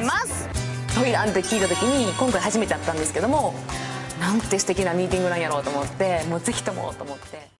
ますトイランって聞いた時に今回初めて会ったんですけどもなんて素敵なミーティングなんやろうと思ってもうぜひともと思って。